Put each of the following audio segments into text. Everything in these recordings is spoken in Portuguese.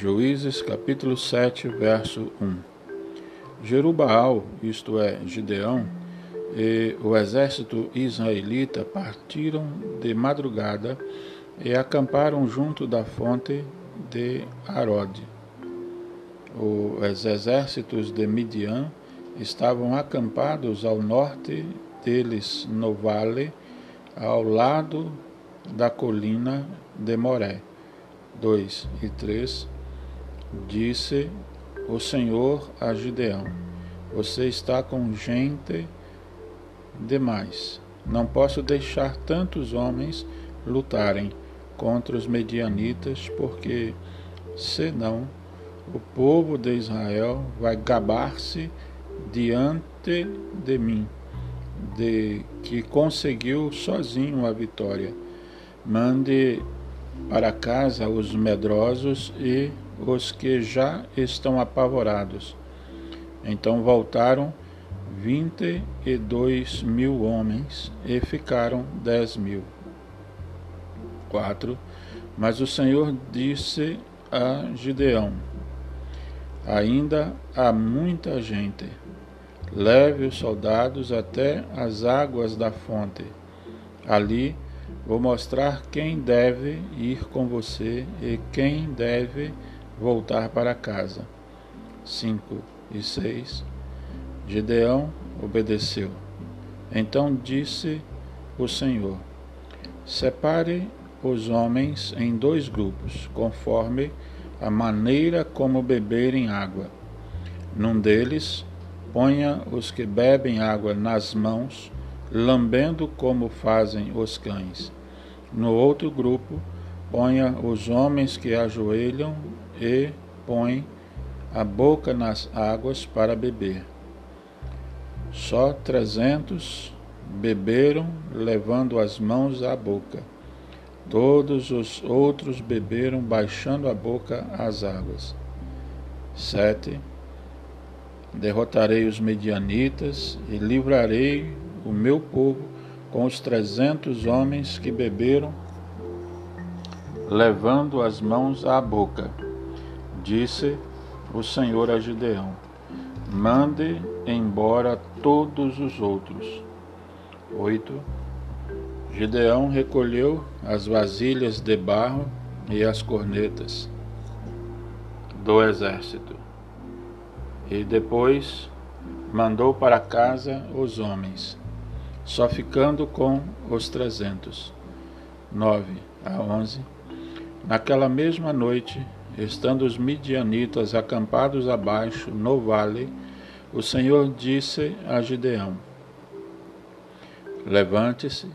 Juízes capítulo 7, verso 1. Jerubaal, isto é, Gideão, e o exército israelita partiram de madrugada e acamparam junto da fonte de Arode. Os exércitos de Midian estavam acampados ao norte deles no vale, ao lado da colina de Moré. 2 e 3 Disse o Senhor a Gideão: Você está com gente demais. Não posso deixar tantos homens lutarem contra os medianitas, porque senão o povo de Israel vai gabar-se diante de mim, de que conseguiu sozinho a vitória. Mande para casa os medrosos e os que já estão apavorados. Então voltaram vinte e dois mil homens e ficaram dez mil. 4. Mas o Senhor disse a Gideão: Ainda há muita gente. Leve os soldados até as águas da fonte. Ali vou mostrar quem deve ir com você e quem deve voltar para casa. 5 e 6 Gideão obedeceu. Então disse o Senhor: Separe os homens em dois grupos, conforme a maneira como beberem água. Num deles, ponha os que bebem água nas mãos, lambendo como fazem os cães. No outro grupo, ponha os homens que ajoelham e põe a boca nas águas para beber. Só trezentos beberam, levando as mãos à boca. Todos os outros beberam, baixando a boca às águas. 7. Derrotarei os medianitas e livrarei o meu povo com os trezentos homens que beberam, levando as mãos à boca. Disse o Senhor a Gideão: Mande embora todos os outros. 8. Gideão recolheu as vasilhas de barro e as cornetas do exército. E depois mandou para casa os homens, só ficando com os trezentos. 9 a 11. Naquela mesma noite, estando os midianitas acampados abaixo no vale, o Senhor disse a Gideão: Levante-se,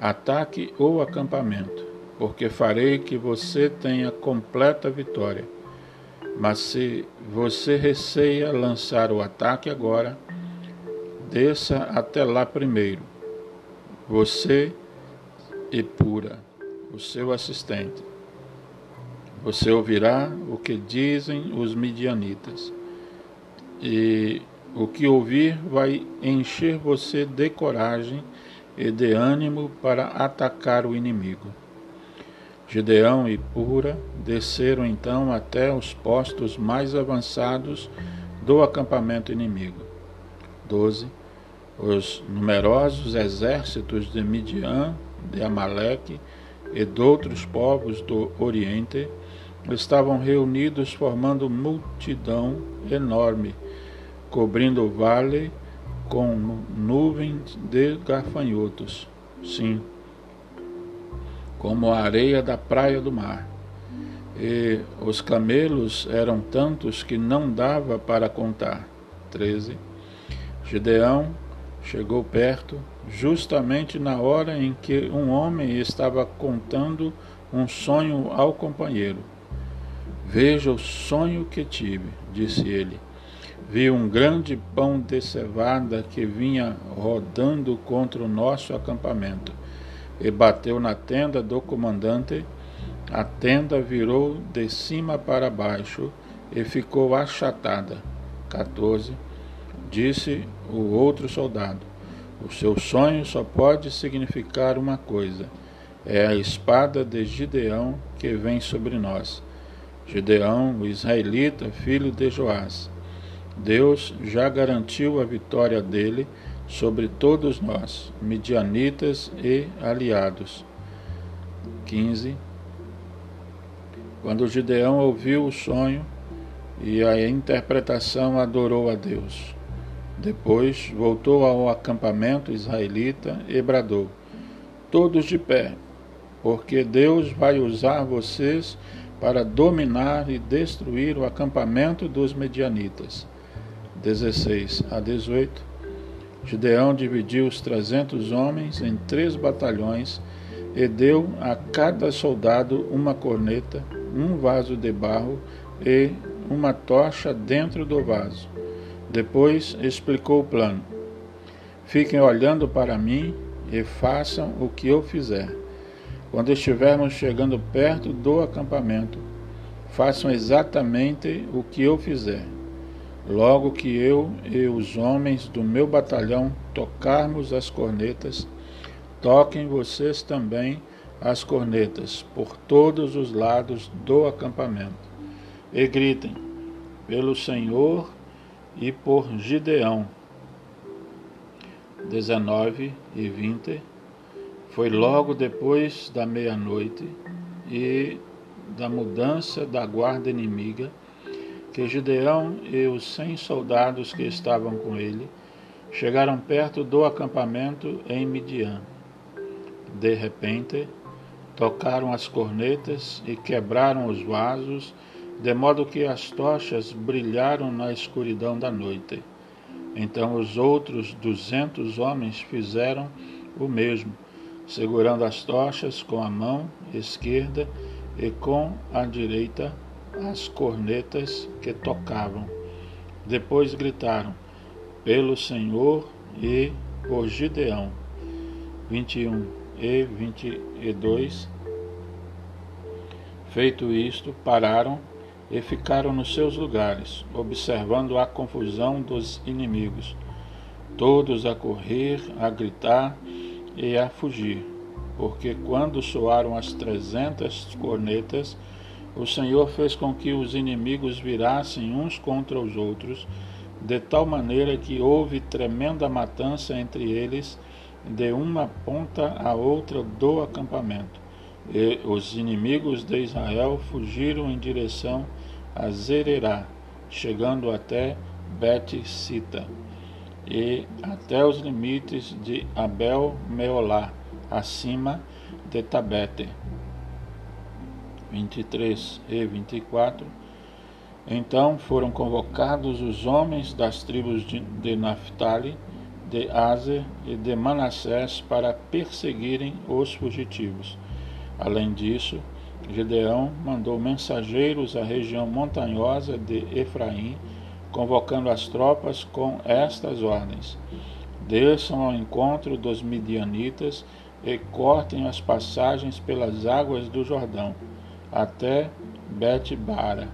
ataque o acampamento, porque farei que você tenha completa vitória. Mas se você receia lançar o ataque agora, desça até lá primeiro, você e Pura, o seu assistente você ouvirá o que dizem os midianitas, e o que ouvir vai encher você de coragem e de ânimo para atacar o inimigo. Gideão e Pura desceram então até os postos mais avançados do acampamento inimigo. 12. Os numerosos exércitos de Midian, de Amaleque e de outros povos do Oriente estavam reunidos formando multidão enorme, cobrindo o vale com nuvens de gafanhotos, sim, como a areia da praia do mar. E os camelos eram tantos que não dava para contar. 13. Gideão chegou perto, justamente na hora em que um homem estava contando um sonho ao companheiro. Veja o sonho que tive, disse ele. Vi um grande pão de cevada que vinha rodando contra o nosso acampamento e bateu na tenda do comandante. A tenda virou de cima para baixo e ficou achatada. 14. Disse o outro soldado: O seu sonho só pode significar uma coisa: é a espada de Gideão que vem sobre nós. Gideão, o israelita, filho de Joás. Deus já garantiu a vitória dele sobre todos nós, midianitas e aliados. 15. Quando Gideão ouviu o sonho e a interpretação, adorou a Deus. Depois voltou ao acampamento israelita e bradou: Todos de pé, porque Deus vai usar vocês para dominar e destruir o acampamento dos medianitas. 16 a 18. Gideão dividiu os trezentos homens em três batalhões e deu a cada soldado uma corneta, um vaso de barro e uma tocha dentro do vaso. Depois explicou o plano. Fiquem olhando para mim e façam o que eu fizer. Quando estivermos chegando perto do acampamento, façam exatamente o que eu fizer. Logo que eu e os homens do meu batalhão tocarmos as cornetas, toquem vocês também as cornetas por todos os lados do acampamento. E gritem: pelo Senhor e por Gideão. 19 e 20 foi logo depois da meia-noite e da mudança da guarda inimiga que Gideão e os cem soldados que estavam com ele chegaram perto do acampamento em Midian. De repente, tocaram as cornetas e quebraram os vasos, de modo que as tochas brilharam na escuridão da noite. Então os outros duzentos homens fizeram o mesmo segurando as tochas com a mão esquerda e com a direita as cornetas que tocavam. Depois gritaram: Pelo Senhor e por Gideão. 21 e 22. Feito isto, pararam e ficaram nos seus lugares, observando a confusão dos inimigos, todos a correr, a gritar e a fugir, porque quando soaram as trezentas cornetas, o Senhor fez com que os inimigos virassem uns contra os outros, de tal maneira que houve tremenda matança entre eles, de uma ponta à outra do acampamento. E os inimigos de Israel fugiram em direção a Zererá, chegando até Bet-Sita e até os limites de Abel Meolá, acima de Tabete. 23 e 24. Então foram convocados os homens das tribos de, Naphtali, de Azer e de Manassés para perseguirem os fugitivos. Além disso, Gedeão mandou mensageiros à região montanhosa de Efraim convocando as tropas com estas ordens: Desçam ao encontro dos midianitas e cortem as passagens pelas águas do Jordão, até Bet-Bara,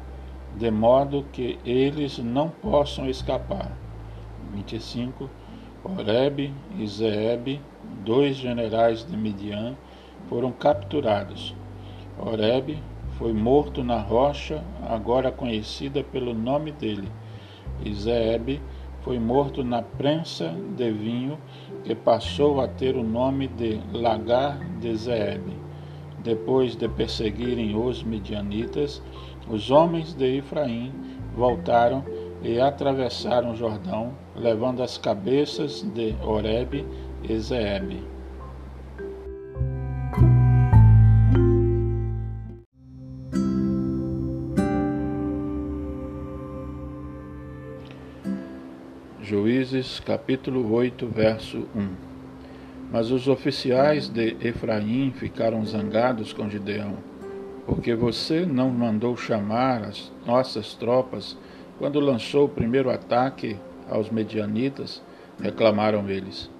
de modo que eles não possam escapar. 25. Oreb e Zeeb, dois generais de Midian, foram capturados. Oreb foi morto na rocha, agora conhecida pelo nome dele, e Zeeb foi morto na prensa de vinho que passou a ter o nome de Lagar de Zeeb. Depois de perseguirem os midianitas, os homens de Efraim voltaram e atravessaram o Jordão, levando as cabeças de Oreb e Zeeb. Juízes capítulo 8, verso 1 Mas os oficiais de Efraim ficaram zangados com Gideão, porque você não mandou chamar as nossas tropas quando lançou o primeiro ataque aos medianitas, reclamaram eles.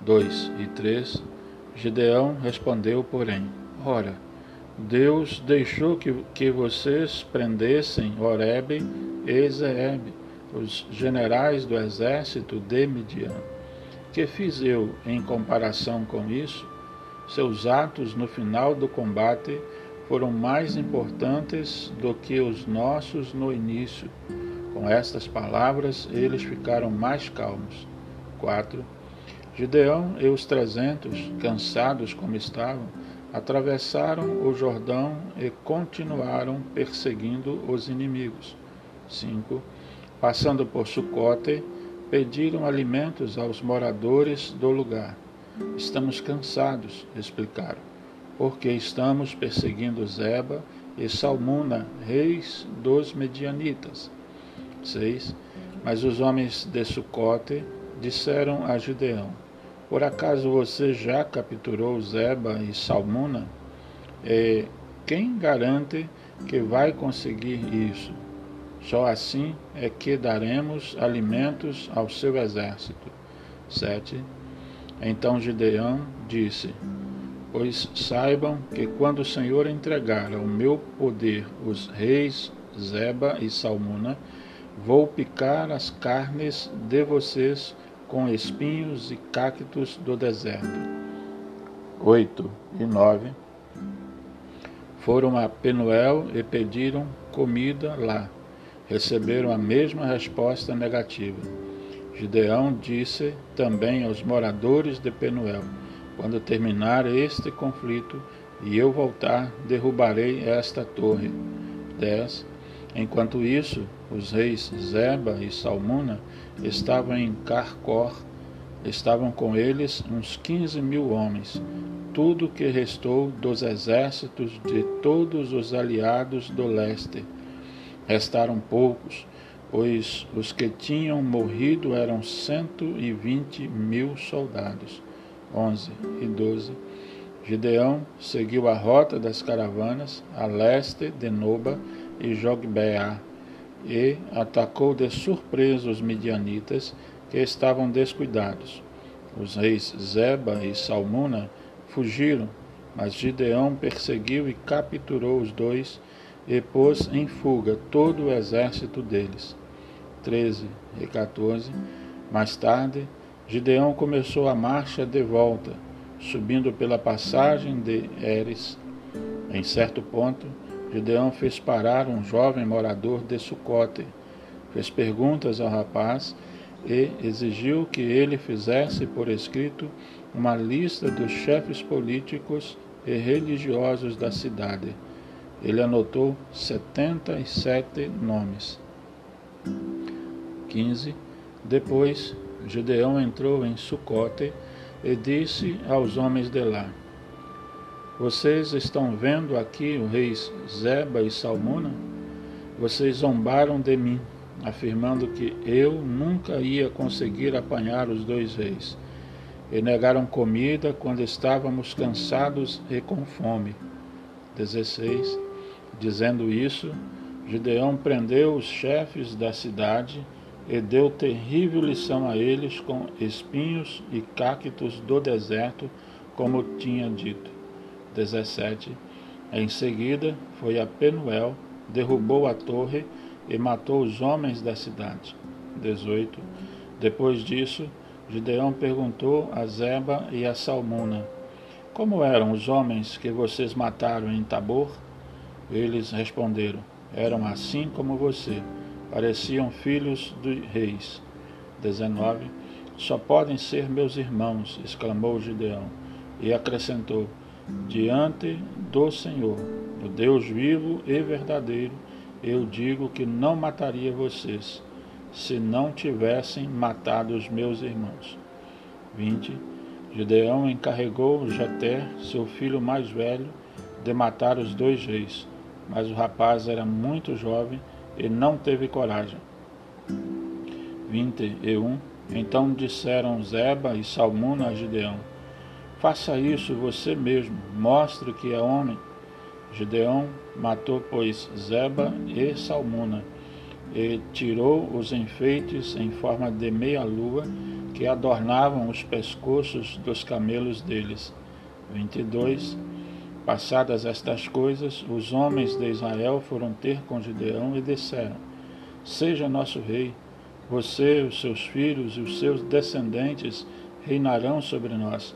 2 e 3 Gideão respondeu, porém, Ora, Deus deixou que, que vocês prendessem Oreb e Zeeb, os generais do exército de Midian. Que fiz eu em comparação com isso? Seus atos no final do combate foram mais importantes do que os nossos no início. Com estas palavras, eles ficaram mais calmos. 4. Gideão e os trezentos, cansados como estavam, atravessaram o Jordão e continuaram perseguindo os inimigos. 5. Passando por Sucote, pediram alimentos aos moradores do lugar. Estamos cansados, explicaram, porque estamos perseguindo Zeba e Salmuna, reis dos medianitas. 6. Mas os homens de Sucote disseram a Gideão: por acaso você já capturou Zeba e Salmuna? Quem garante que vai conseguir isso? Só assim é que daremos alimentos ao seu exército. 7. Então Gideão disse: Pois saibam que quando o Senhor entregar ao meu poder os reis Zeba e Salmuna, vou picar as carnes de vocês com espinhos e cactos do deserto. 8 e 9 Foram a Penuel e pediram comida lá. Receberam a mesma resposta negativa. Gideão disse também aos moradores de Penuel: Quando terminar este conflito e eu voltar, derrubarei esta torre. 10 Enquanto isso, os reis Zeba e Salmuna estavam em Carcor, estavam com eles uns quinze mil homens, tudo que restou dos exércitos de todos os aliados do leste. Restaram poucos, pois os que tinham morrido eram cento e vinte mil soldados. 11 e 12. Gideão seguiu a rota das caravanas a leste de Noba e Jogbeá, e atacou de surpresa os midianitas que estavam descuidados. Os reis Zeba e Salmuna fugiram, mas Gideão perseguiu e capturou os dois e pôs em fuga todo o exército deles. 13 e 14. Mais tarde, Gideão começou a marcha de volta, subindo pela passagem de Eres. Em certo ponto, Gideão fez parar um jovem morador de Sucote, fez perguntas ao rapaz e exigiu que ele fizesse por escrito uma lista dos chefes políticos e religiosos da cidade. Ele anotou 77 nomes. 15. Depois, Gideão entrou em Sucote e disse aos homens de lá: vocês estão vendo aqui o reis Zeba e Salmuna? Vocês zombaram de mim, afirmando que eu nunca ia conseguir apanhar os dois reis. E negaram comida quando estávamos cansados e com fome. 16. Dizendo isso, Gideão prendeu os chefes da cidade e deu terrível lição a eles com espinhos e cactos do deserto, como tinha dito. 17. Em seguida, foi a Penuel, derrubou a torre e matou os homens da cidade. 18. Depois disso, Gideão perguntou a Zeba e a Salmuna: Como eram os homens que vocês mataram em Tabor? Eles responderam: Eram assim como você, pareciam filhos de reis. 19. Só podem ser meus irmãos, exclamou Gideão, e acrescentou: diante do Senhor, do Deus vivo e verdadeiro, eu digo que não mataria vocês, se não tivessem matado os meus irmãos. 20. Gideão encarregou Jeter, seu filho mais velho, de matar os dois reis, mas o rapaz era muito jovem e não teve coragem. 21. Então disseram Zeba e Salmuna a Gideão: Faça isso você mesmo, mostre que é homem. Gideão matou, pois, Zeba e Salmuna, e tirou os enfeites em forma de meia-lua que adornavam os pescoços dos camelos deles. 22. Passadas estas coisas, os homens de Israel foram ter com Gideão e disseram: Seja nosso rei, você, os seus filhos e os seus descendentes reinarão sobre nós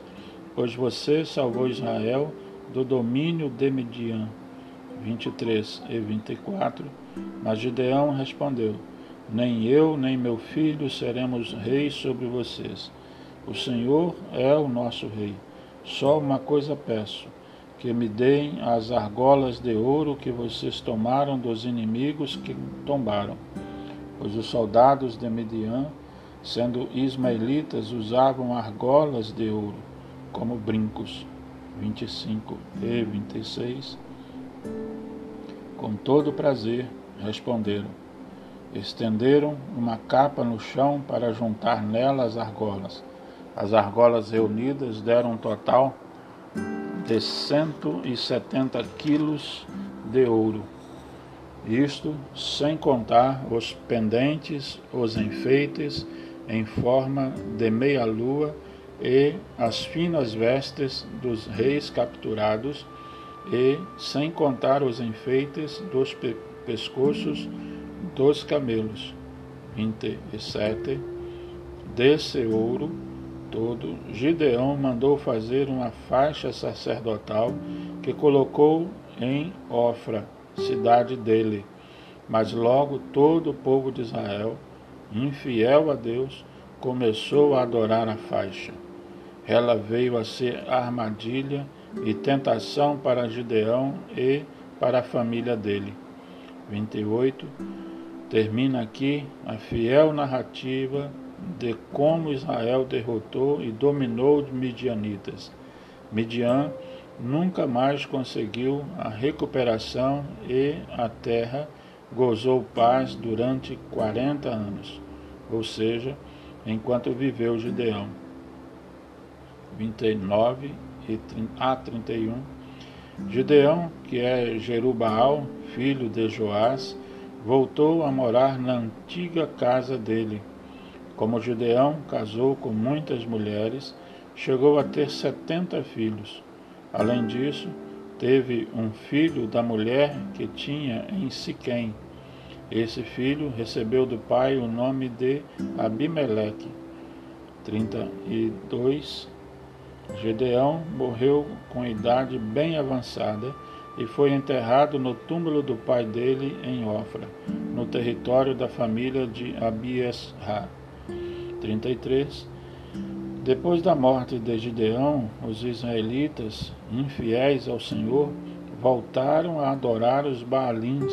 pois você salvou Israel do domínio de Midian. 23 e 24. Mas Gideão respondeu: Nem eu, nem meu filho seremos reis sobre vocês. O Senhor é o nosso rei. Só uma coisa peço: que me deem as argolas de ouro que vocês tomaram dos inimigos que tombaram. Pois os soldados de Midian, sendo ismaelitas, usavam argolas de ouro como brincos. 25 e 26. Com todo prazer responderam. Estenderam uma capa no chão para juntar nela as argolas. As argolas reunidas deram um total de 170 quilos de ouro. Isto sem contar os pendentes, os enfeites em forma de meia-lua e as finas vestes dos reis capturados, e sem contar os enfeites dos pe pescoços dos camelos. 27. Desse ouro todo, Gideão mandou fazer uma faixa sacerdotal que colocou em Ofra, cidade dele. Mas logo todo o povo de Israel, infiel a Deus, começou a adorar a faixa. Ela veio a ser armadilha e tentação para Gideão e para a família dele. 28. Termina aqui a fiel narrativa de como Israel derrotou e dominou os midianitas. Midian nunca mais conseguiu a recuperação e a terra gozou paz durante 40 anos, ou seja, enquanto viveu Gideão. 29 a 31. Gideão, que é Jerubaal, filho de Joás, voltou a morar na antiga casa dele, como Gideão casou com muitas mulheres, chegou a ter setenta filhos. Além disso, teve um filho da mulher que tinha em Siquém. Esse filho recebeu do pai o nome de Abimeleque. 32 Gedeão morreu com idade bem avançada e foi enterrado no túmulo do pai dele em Ofra, no território da família de Abiesra. 33. Depois da morte de Gideão, os israelitas, infiéis ao Senhor, voltaram a adorar os Baalins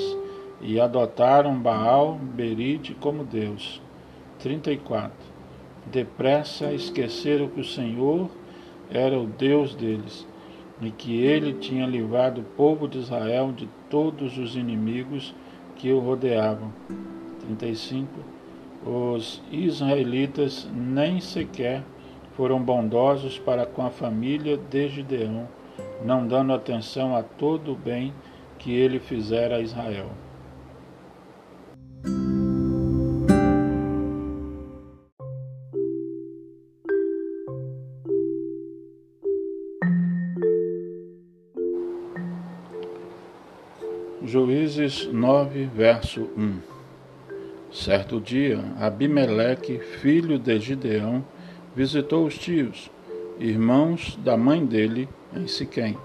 e adotaram Baal Berite como Deus. 34. Depressa esqueceram que o Senhor era o Deus deles e que ele tinha livrado o povo de Israel de todos os inimigos que o rodeavam. 35 os israelitas nem sequer foram bondosos para com a família de Gideão, não dando atenção a todo o bem que ele fizera a Israel. Juízes 9, verso 1 Certo dia, Abimeleque, filho de Gideão, visitou os tios, irmãos da mãe dele, em Siquém.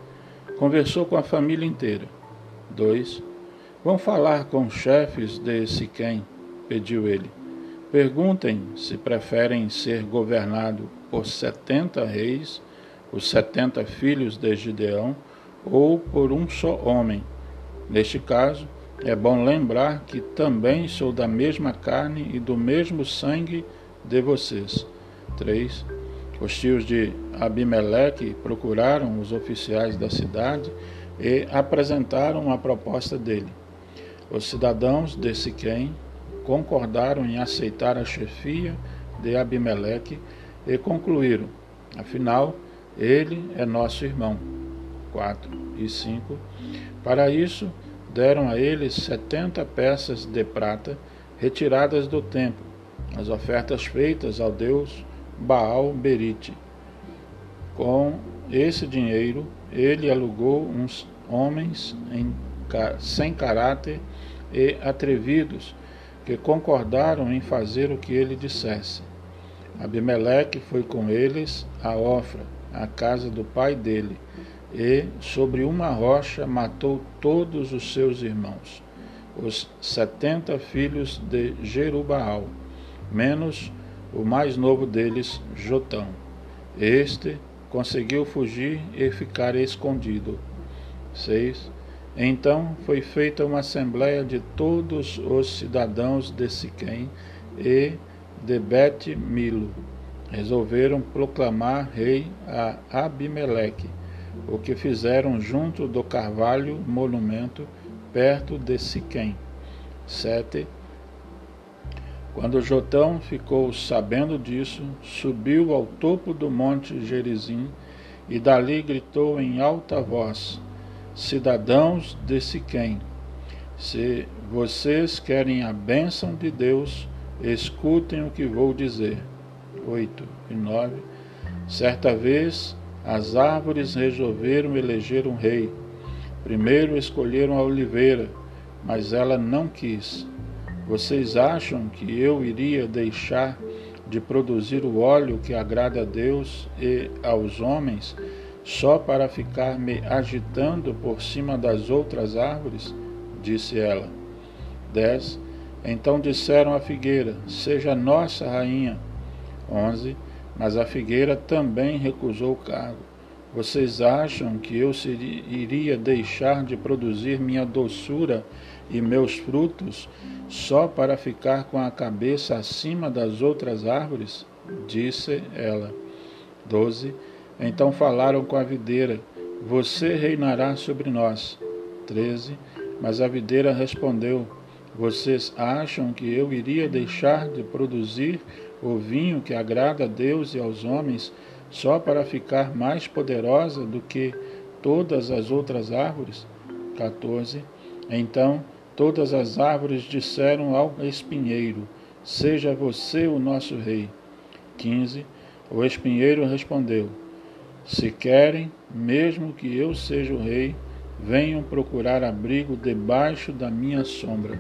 Conversou com a família inteira. 2. Vão falar com os chefes de Siquém, pediu ele. Perguntem se preferem ser governado por setenta reis, os setenta filhos de Gideão, ou por um só homem. Neste caso, é bom lembrar que também sou da mesma carne e do mesmo sangue de vocês. 3. Os tios de Abimeleque procuraram os oficiais da cidade e apresentaram a proposta dele. Os cidadãos de Siquém concordaram em aceitar a chefia de Abimeleque e concluíram: afinal, ele é nosso irmão. 4 e 5. Para isso, deram a eles setenta peças de prata retiradas do templo, as ofertas feitas ao deus Baal Berite. Com esse dinheiro, ele alugou uns homens em, sem caráter e atrevidos que concordaram em fazer o que ele dissesse. Abimeleque foi com eles a Ofra, a casa do pai dele, e sobre uma rocha matou todos os seus irmãos, os setenta filhos de Jerubaal, menos o mais novo deles, Jotão. Este conseguiu fugir e ficar escondido. 6. Então foi feita uma assembleia de todos os cidadãos de Siquém e de Bet-Milo. Resolveram proclamar rei a Abimeleque, o que fizeram junto do carvalho monumento perto de Siquém. 7. Quando Jotão ficou sabendo disso, subiu ao topo do monte Gerizim e dali gritou em alta voz: Cidadãos de Siquém, se vocês querem a bênção de Deus, escutem o que vou dizer. 8 e 9. Certa vez as árvores resolveram eleger um rei. Primeiro escolheram a oliveira, mas ela não quis. Vocês acham que eu iria deixar de produzir o óleo que agrada a Deus e aos homens só para ficar me agitando por cima das outras árvores? Disse ela. 10. Então disseram à figueira: Seja nossa rainha. 11. Mas a figueira também recusou o cargo. Vocês acham que eu seria, iria deixar de produzir minha doçura e meus frutos só para ficar com a cabeça acima das outras árvores? Disse ela. 12. Então falaram com a videira: Você reinará sobre nós. 13. Mas a videira respondeu: Vocês acham que eu iria deixar de produzir o vinho que agrada a Deus e aos homens? só para ficar mais poderosa do que todas as outras árvores? 14. Então todas as árvores disseram ao espinheiro: Seja você o nosso rei. 15. O espinheiro respondeu: Se querem, mesmo que eu seja o rei, venham procurar abrigo debaixo da minha sombra.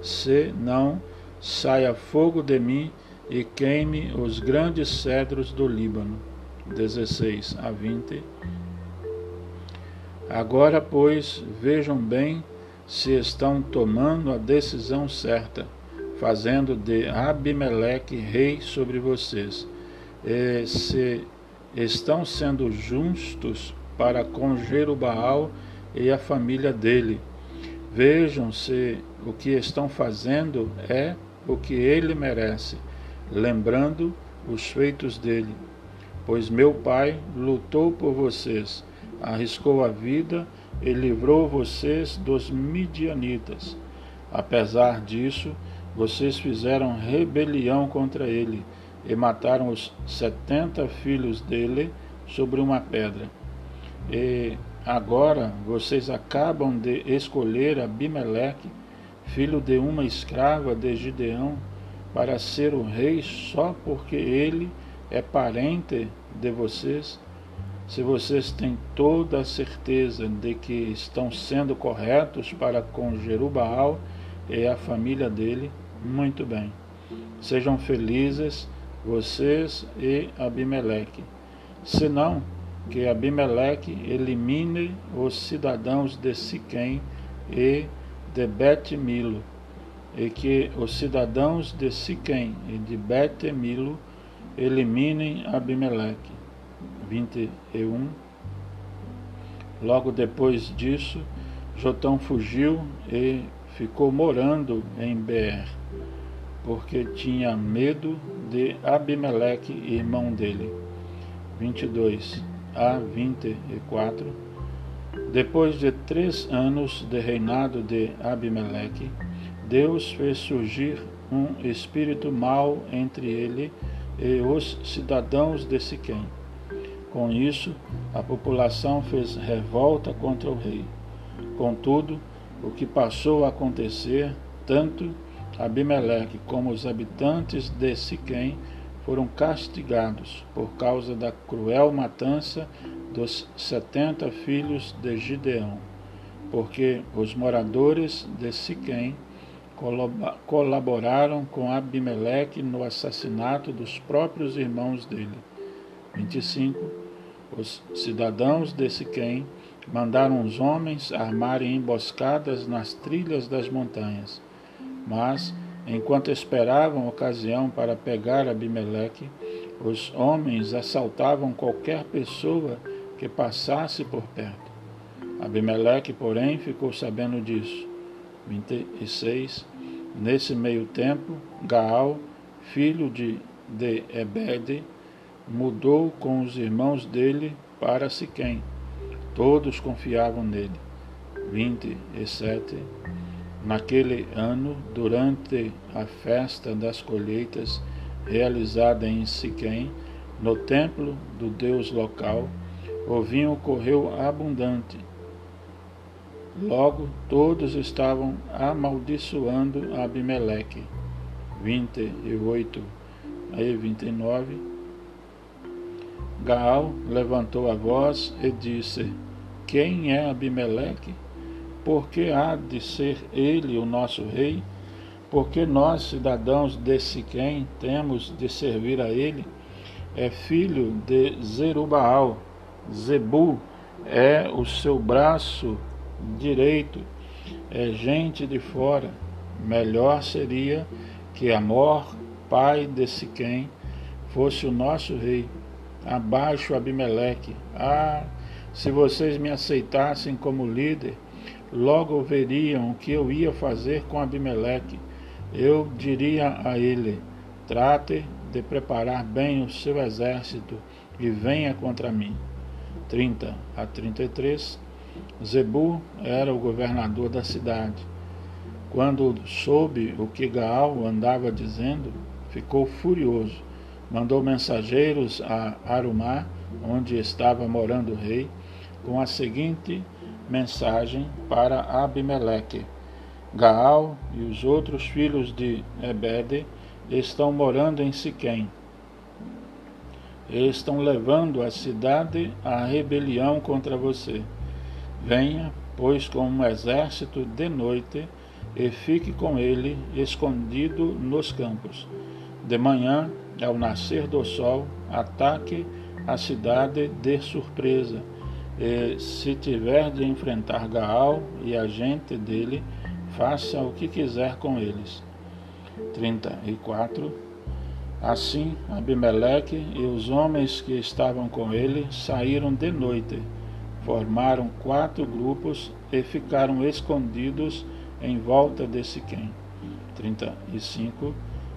Se não, saia fogo de mim e queime os grandes cedros do Líbano. 16 a 20. Agora, pois, vejam bem se estão tomando a decisão certa, fazendo de Abimeleque rei sobre vocês, e se estão sendo justos para com Jerubaal e a família dele. Vejam se o que estão fazendo é o que ele merece, lembrando os feitos dele Pois meu pai lutou por vocês, arriscou a vida e livrou vocês dos midianitas. Apesar disso, vocês fizeram rebelião contra ele e mataram os setenta filhos dele sobre uma pedra. E agora vocês acabam de escolher Abimeleque, filho de uma escrava de Gideão, para ser o rei só porque ele é parente de vocês, se vocês têm toda a certeza de que estão sendo corretos para com Jerubaal e a família dele, muito bem. Sejam felizes vocês e Abimeleque. Senão, que Abimeleque elimine os cidadãos de Siquém e de Bet-Milo, e que os cidadãos de Siquém e de Bet-Milo eliminem Abimeleque. 21. Logo depois disso, Jotão fugiu e ficou morando em Beer, porque tinha medo de Abimeleque, irmão dele. 22 a 24. Depois de três anos de reinado de Abimeleque, Deus fez surgir um espírito mau entre ele e os cidadãos de Siquém. Com isso, a população fez revolta contra o rei. Contudo, o que passou a acontecer, tanto Abimeleque como os habitantes de Siquém foram castigados por causa da cruel matança dos setenta filhos de Gideão, porque os moradores de Siquém colaboraram com Abimeleque no assassinato dos próprios irmãos dele. 25. Os cidadãos de Siquém mandaram os homens armarem emboscadas nas trilhas das montanhas. Mas, enquanto esperavam ocasião para pegar Abimeleque, os homens assaltavam qualquer pessoa que passasse por perto. Abimeleque, porém, ficou sabendo disso. 26. Nesse meio tempo, Gaal, filho de, de Ebede, mudou com os irmãos dele para Siquém. Todos confiavam nele. 27. Naquele ano, durante a festa das colheitas, realizada em Siquém, no templo do Deus local, o vinho correu abundante. Logo todos estavam amaldiçoando Abimeleque. 28 e 29. Gaal levantou a voz e disse: Quem é Abimeleque? Por que há de ser ele o nosso rei? Porque nós, cidadãos de Siquém, temos de servir a ele? É filho de Zerubaal Zebu é o seu braço direito, é gente de fora. Melhor seria que Amor, pai de Siquém, fosse o nosso rei. Abaixo Abimeleque. Ah, se vocês me aceitassem como líder, logo veriam o que eu ia fazer com Abimeleque. Eu diria a ele: trate de preparar bem o seu exército e venha contra mim. 30 a 33, Zebu era o governador da cidade. Quando soube o que Gaal andava dizendo, ficou furioso. Mandou mensageiros a Arumá, onde estava morando o rei, com a seguinte mensagem para Abimeleque: Gaal e os outros filhos de Ebede estão morando em Siquém estão levando a cidade à rebelião contra você. Venha, pois, com um exército de noite e fique com ele escondido nos campos. De manhã, ao nascer do sol, ataque a cidade de surpresa. E se tiver de enfrentar Gaal e a gente dele, faça o que quiser com eles. 34 Assim, Abimeleque e os homens que estavam com ele saíram de noite, formaram quatro grupos e ficaram escondidos em volta de Siquém. 35.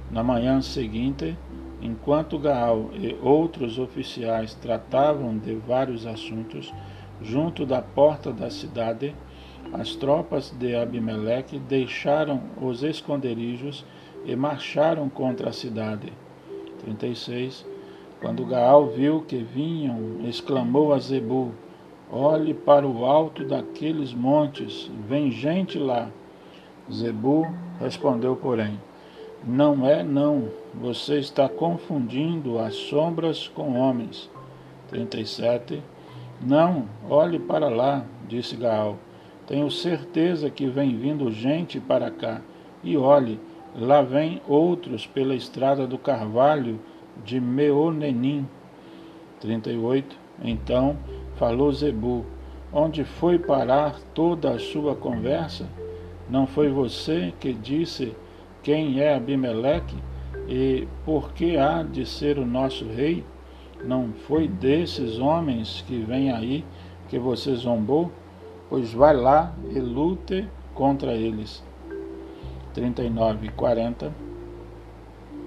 Na manhã seguinte, enquanto Gaal e outros oficiais tratavam de vários assuntos, junto da porta da cidade, as tropas de Abimeleque deixaram os esconderijos e marcharam contra a cidade 36. Quando Gaal viu que vinham, exclamou a Zebu: Olhe para o alto daqueles montes, vem gente lá. Zebu respondeu, porém: Não é, não, você está confundindo as sombras com homens. 37. Não, olhe para lá, disse Gaal. Tenho certeza que vem vindo gente para cá. E olhe, Lá vem outros pela estrada do Carvalho de Meonenim. 38. Então falou Zebu: Onde foi parar toda a sua conversa? Não foi você que disse quem é Abimeleque e por que há de ser o nosso rei? Não foi desses homens que vem aí que você zombou? Pois vai lá e lute contra eles. 39 e 40.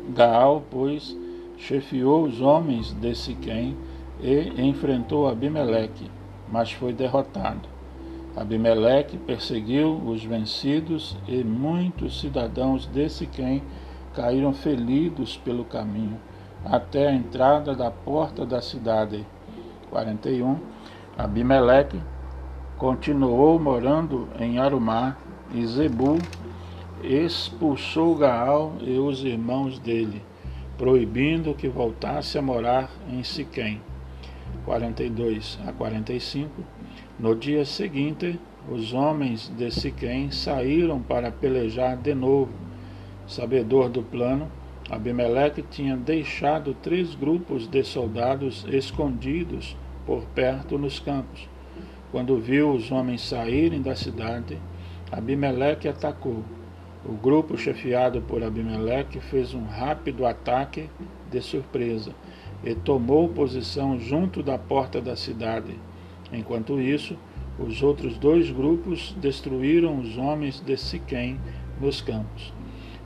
Gaal, pois, chefiou os homens de Siquém e enfrentou Abimeleque, mas foi derrotado. Abimeleque perseguiu os vencidos e muitos cidadãos de Siquém caíram feridos pelo caminho até a entrada da porta da cidade. 41. Abimeleque continuou morando em Arumá e Zebu expulsou Gaal e os irmãos dele, proibindo que voltasse a morar em Siquém. 42 a 45. No dia seguinte, os homens de Siquém saíram para pelejar de novo. Sabedor do plano, Abimeleque tinha deixado três grupos de soldados escondidos por perto nos campos. Quando viu os homens saírem da cidade, Abimeleque atacou. O grupo chefiado por Abimeleque fez um rápido ataque de surpresa e tomou posição junto da porta da cidade. Enquanto isso, os outros dois grupos destruíram os homens de Siquém nos campos.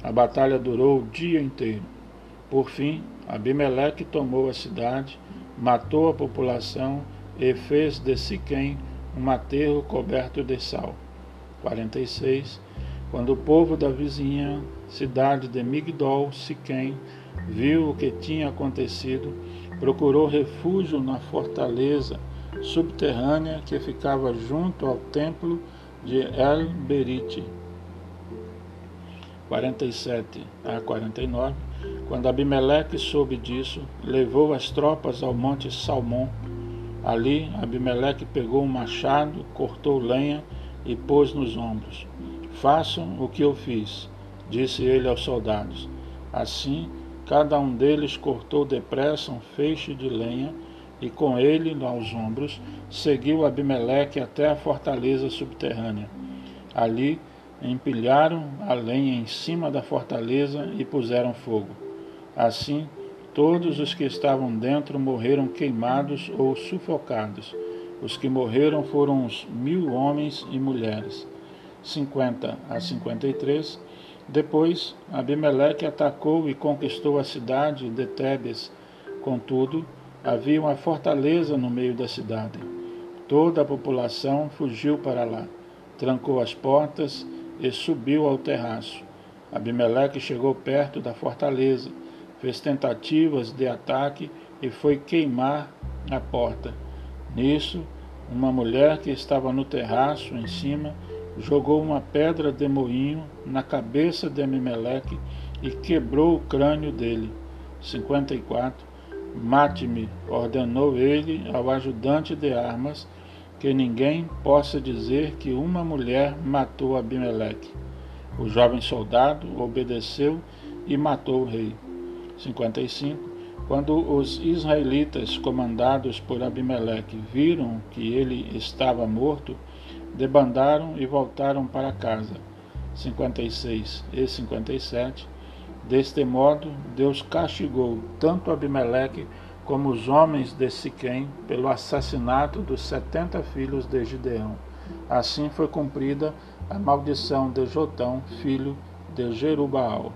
A batalha durou o dia inteiro. Por fim, Abimeleque tomou a cidade, matou a população e fez de Siquém um aterro coberto de sal. 46. Quando o povo da vizinha cidade de Migdol, Siquém, viu o que tinha acontecido, procurou refúgio na fortaleza subterrânea que ficava junto ao templo de El Berite. 47 a 49. Quando Abimeleque soube disso, levou as tropas ao monte Salmão. Ali, Abimeleque pegou um machado, cortou lenha e pôs nos ombros. Façam o que eu fiz, disse ele aos soldados. Assim, cada um deles cortou depressa um feixe de lenha e com ele aos ombros seguiu Abimeleque até a fortaleza subterrânea. Ali empilharam a lenha em cima da fortaleza e puseram fogo. Assim, todos os que estavam dentro morreram queimados ou sufocados. Os que morreram foram uns mil homens e mulheres. 50 a 53. Depois, Abimeleque atacou e conquistou a cidade de Tebes. Contudo, havia uma fortaleza no meio da cidade. Toda a população fugiu para lá, trancou as portas e subiu ao terraço. Abimeleque chegou perto da fortaleza, fez tentativas de ataque e foi queimar a porta. Nisso, uma mulher que estava no terraço em cima jogou uma pedra de moinho na cabeça de Abimeleque e quebrou o crânio dele. 54. Mate-me, ordenou ele ao ajudante de armas, que ninguém possa dizer que uma mulher matou Abimeleque. O jovem soldado obedeceu e matou o rei. 55. Quando os israelitas, comandados por Abimeleque, viram que ele estava morto, debandaram e voltaram para casa. 56 e 57. Deste modo, Deus castigou tanto Abimeleque como os homens de Siquém pelo assassinato dos setenta filhos de Gideão. Assim foi cumprida a maldição de Jotão, filho de Jerubaal.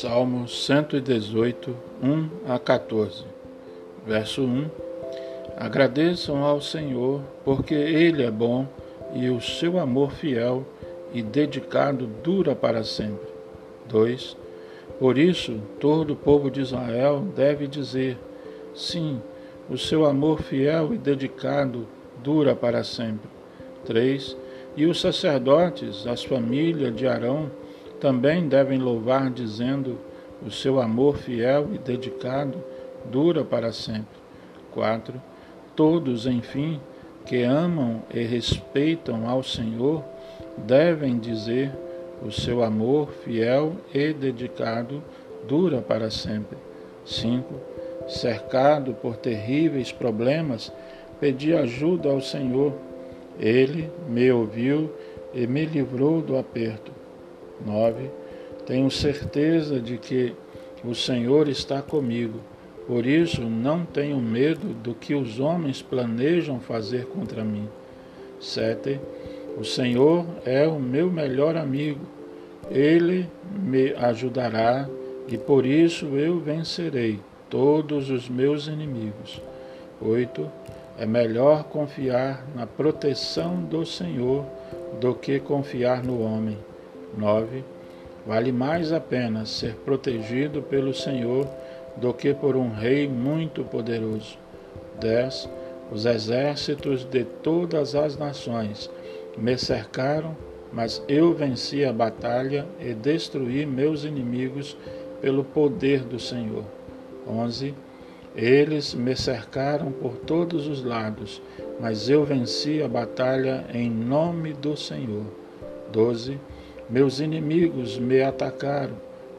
Salmo 118, 1 a 14, verso 1. Agradeçam ao Senhor, porque Ele é bom e o seu amor fiel e dedicado dura para sempre. 2. Por isso, todo o povo de Israel deve dizer: Sim, o seu amor fiel e dedicado dura para sempre. 3. E os sacerdotes, as famílias de Arão, também devem louvar, dizendo: O seu amor fiel e dedicado dura para sempre. 4. Todos, enfim, que amam e respeitam ao Senhor, devem dizer: O seu amor fiel e dedicado dura para sempre. 5. Cercado por terríveis problemas, pedi ajuda ao Senhor. Ele me ouviu e me livrou do aperto. 9. Tenho certeza de que o Senhor está comigo, por isso não tenho medo do que os homens planejam fazer contra mim. 7. O Senhor é o meu melhor amigo, ele me ajudará e por isso eu vencerei todos os meus inimigos. 8. É melhor confiar na proteção do Senhor do que confiar no homem. 9. Vale mais a pena ser protegido pelo Senhor do que por um rei muito poderoso. 10. Os exércitos de todas as nações me cercaram, mas eu venci a batalha e destruí meus inimigos pelo poder do Senhor. 11. Eles me cercaram por todos os lados, mas eu venci a batalha em nome do Senhor. 12. Meus inimigos me atacaram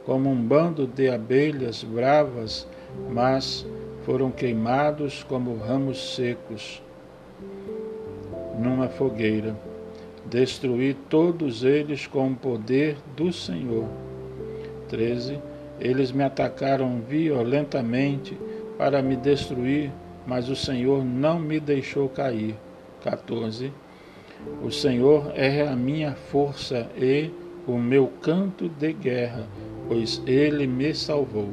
como um bando de abelhas bravas, mas foram queimados como ramos secos numa fogueira. Destruí todos eles com o poder do Senhor. 13. Eles me atacaram violentamente para me destruir, mas o Senhor não me deixou cair. 14. O Senhor é a minha força e o meu canto de guerra, pois ele me salvou.